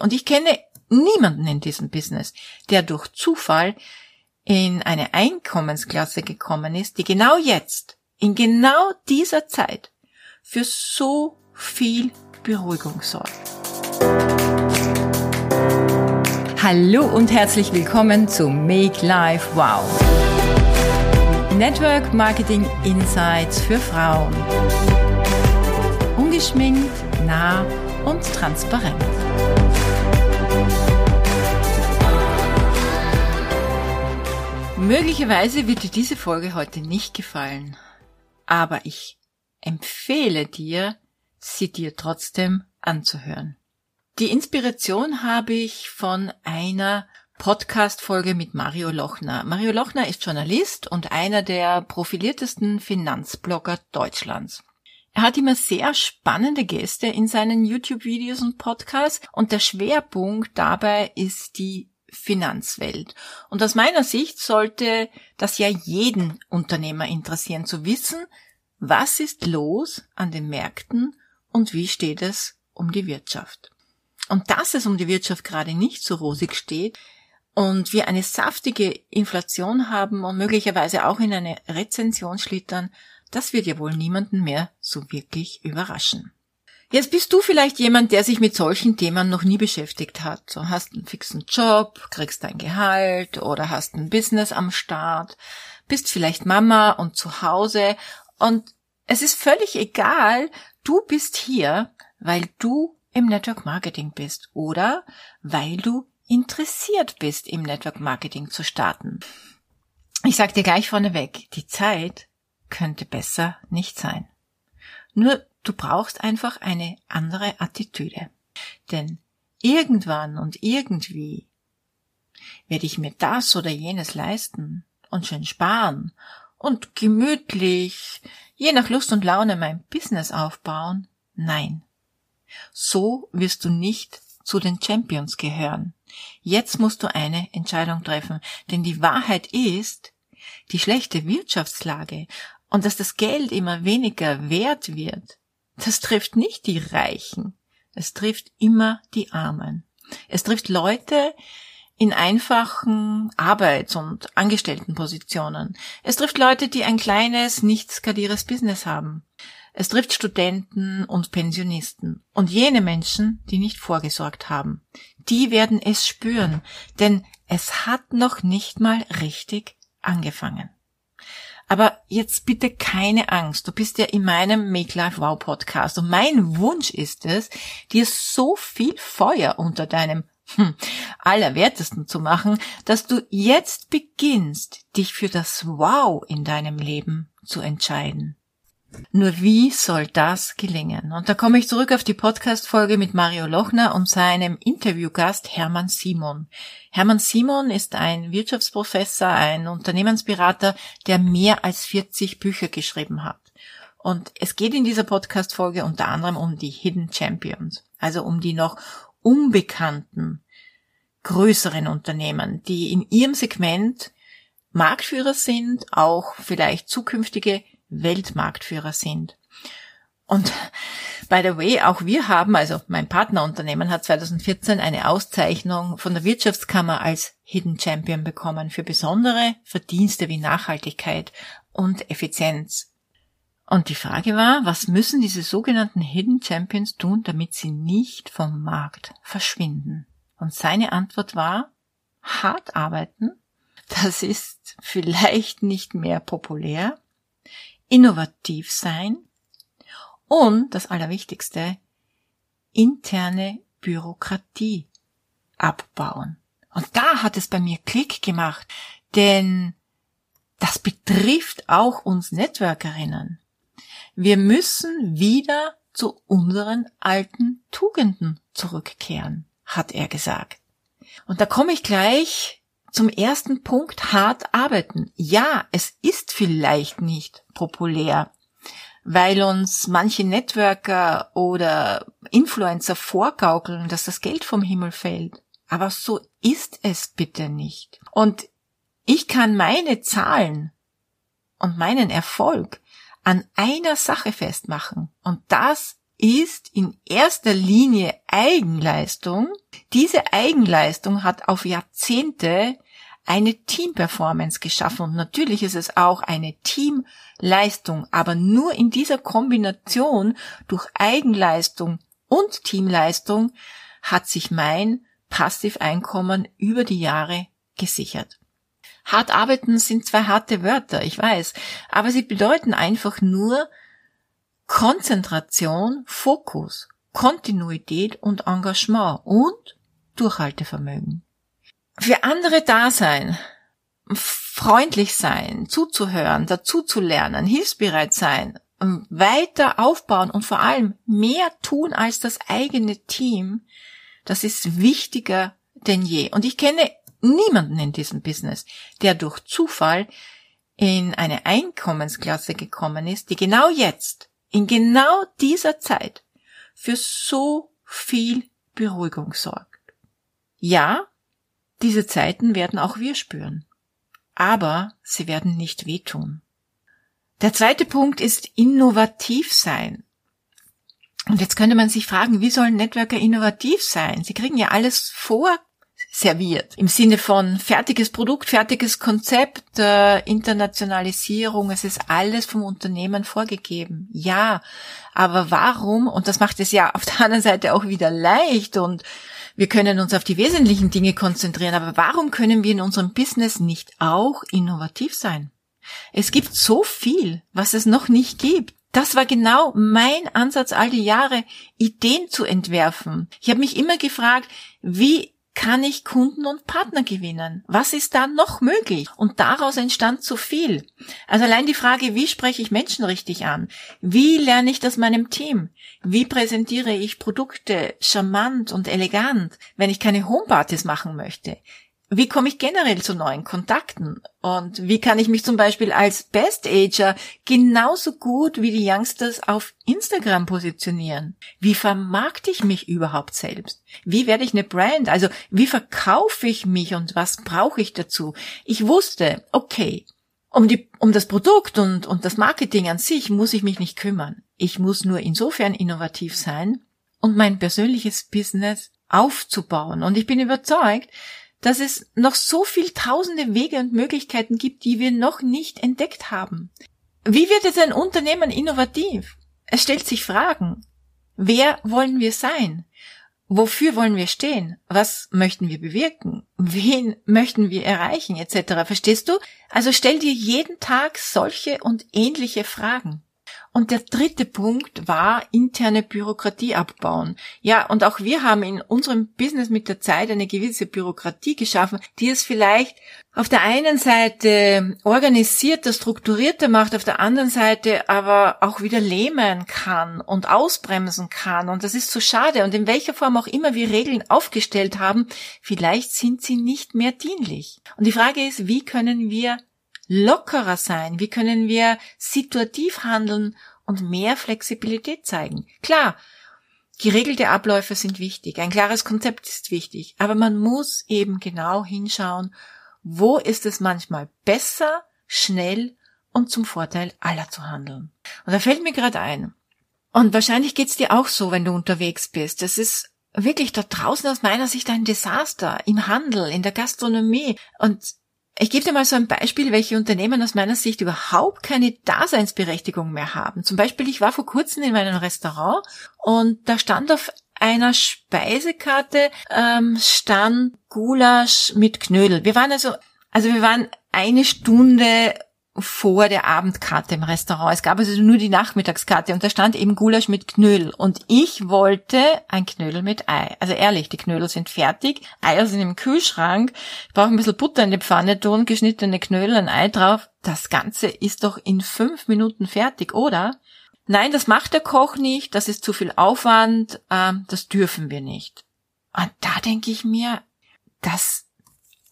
Und ich kenne niemanden in diesem Business, der durch Zufall in eine Einkommensklasse gekommen ist, die genau jetzt, in genau dieser Zeit, für so viel Beruhigung sorgt. Hallo und herzlich willkommen zu Make Life Wow. Network Marketing Insights für Frauen. Ungeschminkt, nah und transparent. Möglicherweise wird dir diese Folge heute nicht gefallen, aber ich empfehle dir, sie dir trotzdem anzuhören. Die Inspiration habe ich von einer Podcast-Folge mit Mario Lochner. Mario Lochner ist Journalist und einer der profiliertesten Finanzblogger Deutschlands. Er hat immer sehr spannende Gäste in seinen YouTube-Videos und Podcasts und der Schwerpunkt dabei ist die Finanzwelt. Und aus meiner Sicht sollte das ja jeden Unternehmer interessieren zu wissen, was ist los an den Märkten und wie steht es um die Wirtschaft. Und dass es um die Wirtschaft gerade nicht so rosig steht und wir eine saftige Inflation haben und möglicherweise auch in eine Rezension schlittern, das wird ja wohl niemanden mehr so wirklich überraschen. Jetzt bist du vielleicht jemand, der sich mit solchen Themen noch nie beschäftigt hat. So hast einen fixen Job, kriegst dein Gehalt oder hast ein Business am Start, bist vielleicht Mama und zu Hause und es ist völlig egal, du bist hier, weil du im Network Marketing bist oder weil du interessiert bist, im Network Marketing zu starten. Ich sag dir gleich vorneweg, die Zeit könnte besser nicht sein. Nur Du brauchst einfach eine andere Attitüde. Denn irgendwann und irgendwie werde ich mir das oder jenes leisten und schön sparen und gemütlich, je nach Lust und Laune mein Business aufbauen? Nein. So wirst du nicht zu den Champions gehören. Jetzt musst du eine Entscheidung treffen, denn die Wahrheit ist, die schlechte Wirtschaftslage und dass das Geld immer weniger wert wird, das trifft nicht die Reichen. Es trifft immer die Armen. Es trifft Leute in einfachen Arbeits- und Angestelltenpositionen. Es trifft Leute, die ein kleines, nicht skalieres Business haben. Es trifft Studenten und Pensionisten und jene Menschen, die nicht vorgesorgt haben. Die werden es spüren, denn es hat noch nicht mal richtig angefangen. Aber jetzt bitte keine Angst. Du bist ja in meinem Make Life Wow Podcast und mein Wunsch ist es, dir so viel Feuer unter deinem hm, Allerwertesten zu machen, dass du jetzt beginnst, dich für das Wow in deinem Leben zu entscheiden. Nur wie soll das gelingen? Und da komme ich zurück auf die Podcast-Folge mit Mario Lochner und seinem Interviewgast Hermann Simon. Hermann Simon ist ein Wirtschaftsprofessor, ein Unternehmensberater, der mehr als 40 Bücher geschrieben hat. Und es geht in dieser Podcast-Folge unter anderem um die Hidden Champions, also um die noch unbekannten, größeren Unternehmen, die in ihrem Segment Marktführer sind, auch vielleicht zukünftige Weltmarktführer sind. Und by the way, auch wir haben, also mein Partnerunternehmen hat 2014 eine Auszeichnung von der Wirtschaftskammer als Hidden Champion bekommen für besondere Verdienste wie Nachhaltigkeit und Effizienz. Und die Frage war, was müssen diese sogenannten Hidden Champions tun, damit sie nicht vom Markt verschwinden? Und seine Antwort war, hart arbeiten. Das ist vielleicht nicht mehr populär, innovativ sein und das Allerwichtigste, interne Bürokratie abbauen. Und da hat es bei mir Klick gemacht, denn das betrifft auch uns Networkerinnen. Wir müssen wieder zu unseren alten Tugenden zurückkehren, hat er gesagt. Und da komme ich gleich zum ersten Punkt hart arbeiten. Ja, es ist vielleicht nicht populär, weil uns manche Networker oder Influencer vorgaukeln, dass das Geld vom Himmel fällt. Aber so ist es bitte nicht. Und ich kann meine Zahlen und meinen Erfolg an einer Sache festmachen. Und das ist in erster Linie Eigenleistung. Diese Eigenleistung hat auf Jahrzehnte eine Teamperformance geschaffen und natürlich ist es auch eine Teamleistung, aber nur in dieser Kombination durch Eigenleistung und Teamleistung hat sich mein Passiveinkommen über die Jahre gesichert. Hart arbeiten sind zwei harte Wörter, ich weiß, aber sie bedeuten einfach nur Konzentration, Fokus, Kontinuität und Engagement und Durchhaltevermögen. Für andere da sein, freundlich sein, zuzuhören, dazu zu lernen, hilfsbereit sein, weiter aufbauen und vor allem mehr tun als das eigene Team, das ist wichtiger denn je. Und ich kenne niemanden in diesem Business, der durch Zufall in eine Einkommensklasse gekommen ist, die genau jetzt, in genau dieser Zeit, für so viel Beruhigung sorgt. Ja, diese Zeiten werden auch wir spüren, aber sie werden nicht wehtun. Der zweite Punkt ist innovativ sein. Und jetzt könnte man sich fragen, wie sollen Networker innovativ sein? Sie kriegen ja alles vor serviert. Im Sinne von fertiges Produkt, fertiges Konzept, äh, Internationalisierung, es ist alles vom Unternehmen vorgegeben. Ja, aber warum, und das macht es ja auf der anderen Seite auch wieder leicht und wir können uns auf die wesentlichen Dinge konzentrieren, aber warum können wir in unserem Business nicht auch innovativ sein? Es gibt so viel, was es noch nicht gibt. Das war genau mein Ansatz all die Jahre, Ideen zu entwerfen. Ich habe mich immer gefragt, wie kann ich Kunden und Partner gewinnen? Was ist da noch möglich? Und daraus entstand so viel. Also allein die Frage, wie spreche ich Menschen richtig an? Wie lerne ich das meinem Team? Wie präsentiere ich Produkte charmant und elegant, wenn ich keine Homepartys machen möchte? Wie komme ich generell zu neuen Kontakten? Und wie kann ich mich zum Beispiel als Best Ager genauso gut wie die Youngsters auf Instagram positionieren? Wie vermarkte ich mich überhaupt selbst? Wie werde ich eine Brand? Also wie verkaufe ich mich und was brauche ich dazu? Ich wusste, okay, um, die, um das Produkt und, und das Marketing an sich muss ich mich nicht kümmern. Ich muss nur insofern innovativ sein und mein persönliches Business aufzubauen. Und ich bin überzeugt, dass es noch so viel tausende Wege und Möglichkeiten gibt, die wir noch nicht entdeckt haben. Wie wird jetzt ein Unternehmen innovativ? Es stellt sich Fragen. Wer wollen wir sein? Wofür wollen wir stehen? Was möchten wir bewirken? Wen möchten wir erreichen? Etc. Verstehst du? Also stell dir jeden Tag solche und ähnliche Fragen. Und der dritte Punkt war interne Bürokratie abbauen. Ja, und auch wir haben in unserem Business mit der Zeit eine gewisse Bürokratie geschaffen, die es vielleicht auf der einen Seite organisierter, strukturierter macht, auf der anderen Seite aber auch wieder lähmen kann und ausbremsen kann. Und das ist so schade. Und in welcher Form auch immer wir Regeln aufgestellt haben, vielleicht sind sie nicht mehr dienlich. Und die Frage ist, wie können wir lockerer sein? Wie können wir situativ handeln und mehr Flexibilität zeigen? Klar, geregelte Abläufe sind wichtig, ein klares Konzept ist wichtig, aber man muss eben genau hinschauen, wo ist es manchmal besser, schnell und zum Vorteil aller zu handeln. Und da fällt mir gerade ein, und wahrscheinlich geht's dir auch so, wenn du unterwegs bist. Es ist wirklich da draußen aus meiner Sicht ein Desaster im Handel, in der Gastronomie. Und ich gebe dir mal so ein Beispiel, welche Unternehmen aus meiner Sicht überhaupt keine Daseinsberechtigung mehr haben. Zum Beispiel, ich war vor kurzem in meinem Restaurant und da stand auf einer Speisekarte ähm, stand Gulasch mit Knödel. Wir waren also, also wir waren eine Stunde vor der Abendkarte im Restaurant. Es gab also nur die Nachmittagskarte und da stand eben Gulasch mit Knödel. Und ich wollte ein Knödel mit Ei. Also ehrlich, die Knödel sind fertig, Eier sind im Kühlschrank, ich brauche ein bisschen Butter in die Pfanne tun, geschnittene Knödel, ein Ei drauf. Das Ganze ist doch in fünf Minuten fertig, oder? Nein, das macht der Koch nicht, das ist zu viel Aufwand, ähm, das dürfen wir nicht. Und da denke ich mir, das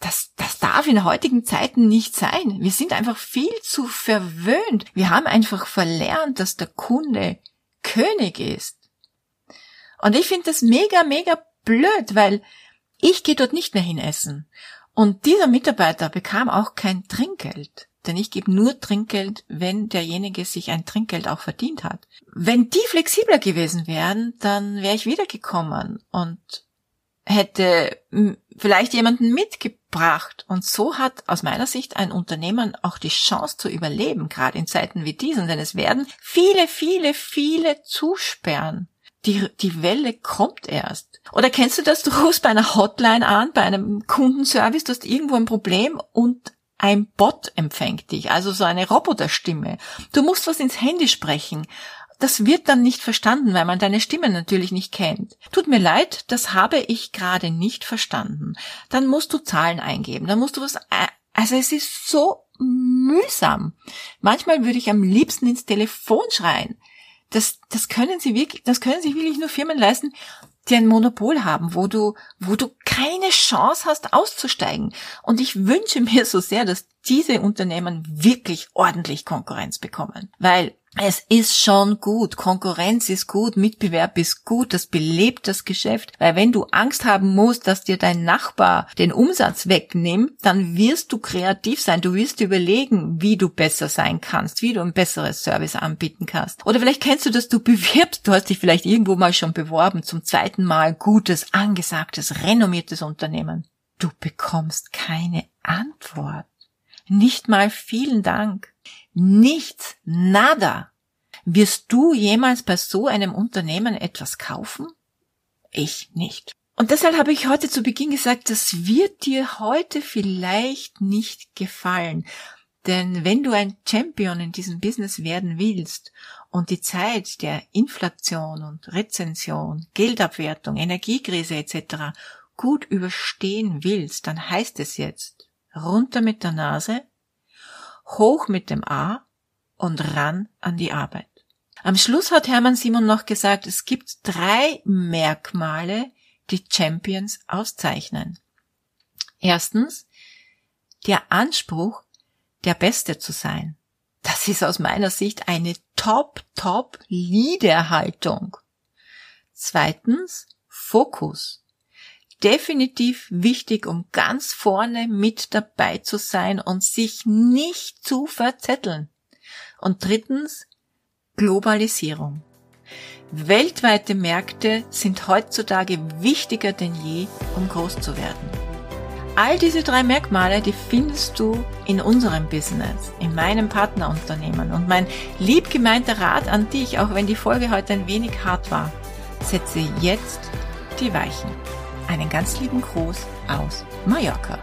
das, das darf in heutigen Zeiten nicht sein. Wir sind einfach viel zu verwöhnt. Wir haben einfach verlernt, dass der Kunde König ist. Und ich finde das mega, mega blöd, weil ich gehe dort nicht mehr hin essen. Und dieser Mitarbeiter bekam auch kein Trinkgeld. denn ich gebe nur Trinkgeld, wenn derjenige sich ein Trinkgeld auch verdient hat. Wenn die flexibler gewesen wären, dann wäre ich wiedergekommen und hätte vielleicht jemanden mitgebracht. Und so hat aus meiner Sicht ein Unternehmen auch die Chance zu überleben, gerade in Zeiten wie diesen, denn es werden viele, viele, viele zusperren. Die, die Welle kommt erst. Oder kennst du das? Du rufst bei einer Hotline an, bei einem Kundenservice, du hast irgendwo ein Problem und ein Bot empfängt dich, also so eine Roboterstimme. Du musst was ins Handy sprechen das wird dann nicht verstanden, weil man deine Stimme natürlich nicht kennt. Tut mir leid, das habe ich gerade nicht verstanden. Dann musst du Zahlen eingeben, dann musst du was, also es ist so mühsam. Manchmal würde ich am liebsten ins Telefon schreien. Das, das können sie wirklich, das können sich wirklich nur Firmen leisten, die ein Monopol haben, wo du, wo du keine Chance hast auszusteigen. Und ich wünsche mir so sehr, dass diese Unternehmen wirklich ordentlich Konkurrenz bekommen. Weil es ist schon gut, Konkurrenz ist gut, Mitbewerb ist gut, das belebt das Geschäft, weil wenn du Angst haben musst, dass dir dein Nachbar den Umsatz wegnimmt, dann wirst du kreativ sein, du wirst überlegen, wie du besser sein kannst, wie du ein besseres Service anbieten kannst. Oder vielleicht kennst du das, du bewirbst, du hast dich vielleicht irgendwo mal schon beworben, zum zweiten Mal gutes, angesagtes, renommiertes Unternehmen. Du bekommst keine Antwort. Nicht mal vielen Dank. Nichts, nada. Wirst du jemals bei so einem Unternehmen etwas kaufen? Ich nicht. Und deshalb habe ich heute zu Beginn gesagt, das wird dir heute vielleicht nicht gefallen. Denn wenn du ein Champion in diesem Business werden willst und die Zeit der Inflation und Rezension, Geldabwertung, Energiekrise etc. gut überstehen willst, dann heißt es jetzt runter mit der Nase, hoch mit dem A und ran an die Arbeit. Am Schluss hat Hermann Simon noch gesagt, es gibt drei Merkmale, die Champions auszeichnen. Erstens, der Anspruch, der Beste zu sein. Das ist aus meiner Sicht eine top, top Leaderhaltung. Zweitens, Fokus definitiv wichtig, um ganz vorne mit dabei zu sein und sich nicht zu verzetteln. Und drittens, Globalisierung. Weltweite Märkte sind heutzutage wichtiger denn je, um groß zu werden. All diese drei Merkmale, die findest du in unserem Business, in meinem Partnerunternehmen. Und mein lieb gemeinter Rat an dich, auch wenn die Folge heute ein wenig hart war, setze jetzt die Weichen. Einen ganz lieben Gruß aus Mallorca.